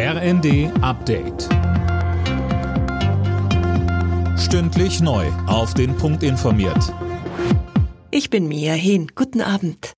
RND Update. Stündlich neu. Auf den Punkt informiert. Ich bin Mia Hehn. Guten Abend.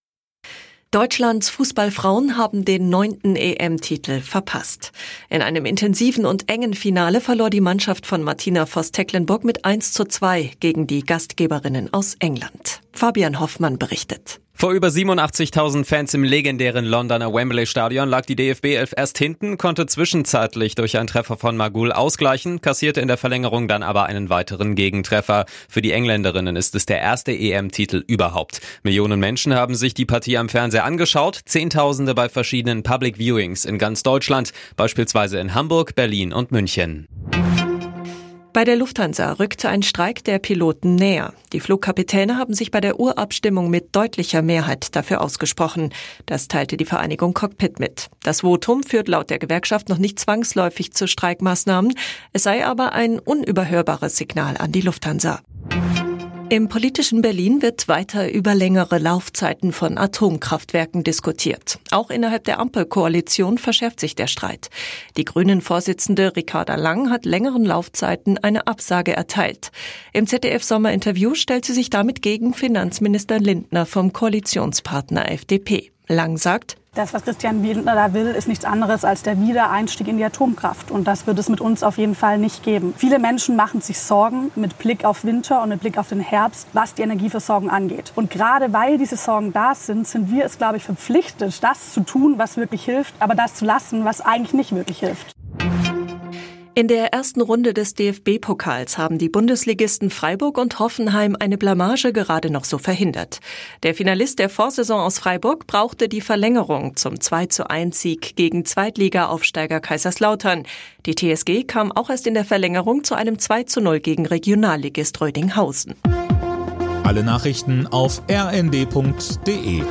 Deutschlands Fußballfrauen haben den neunten EM-Titel verpasst. In einem intensiven und engen Finale verlor die Mannschaft von Martina Voss-Tecklenburg mit 1 zu 2 gegen die Gastgeberinnen aus England. Fabian Hoffmann berichtet. Vor über 87.000 Fans im legendären Londoner Wembley Stadion lag die DFB 11 erst hinten, konnte zwischenzeitlich durch einen Treffer von Magul ausgleichen, kassierte in der Verlängerung dann aber einen weiteren Gegentreffer. Für die Engländerinnen ist es der erste EM-Titel überhaupt. Millionen Menschen haben sich die Partie am Fernseher angeschaut, Zehntausende bei verschiedenen Public Viewings in ganz Deutschland, beispielsweise in Hamburg, Berlin und München. Bei der Lufthansa rückte ein Streik der Piloten näher. Die Flugkapitäne haben sich bei der Urabstimmung mit deutlicher Mehrheit dafür ausgesprochen. Das teilte die Vereinigung Cockpit mit. Das Votum führt laut der Gewerkschaft noch nicht zwangsläufig zu Streikmaßnahmen. Es sei aber ein unüberhörbares Signal an die Lufthansa. Im politischen Berlin wird weiter über längere Laufzeiten von Atomkraftwerken diskutiert. Auch innerhalb der Ampelkoalition verschärft sich der Streit. Die Grünen-Vorsitzende Ricarda Lang hat längeren Laufzeiten eine Absage erteilt. Im ZDF-Sommerinterview stellt sie sich damit gegen Finanzminister Lindner vom Koalitionspartner FDP. Lang sagt, das, was Christian Lindner da will, ist nichts anderes als der Wiedereinstieg in die Atomkraft. Und das wird es mit uns auf jeden Fall nicht geben. Viele Menschen machen sich Sorgen mit Blick auf Winter und mit Blick auf den Herbst, was die Energieversorgung angeht. Und gerade weil diese Sorgen da sind, sind wir es, glaube ich, verpflichtet, das zu tun, was wirklich hilft, aber das zu lassen, was eigentlich nicht wirklich hilft. In der ersten Runde des DFB-Pokals haben die Bundesligisten Freiburg und Hoffenheim eine Blamage gerade noch so verhindert. Der Finalist der Vorsaison aus Freiburg brauchte die Verlängerung zum 2 zu 1 Sieg gegen Zweitliga-Aufsteiger Kaiserslautern. Die TSG kam auch erst in der Verlängerung zu einem 2 zu 0 gegen Regionalligist Rödinghausen. Alle Nachrichten auf rnd.de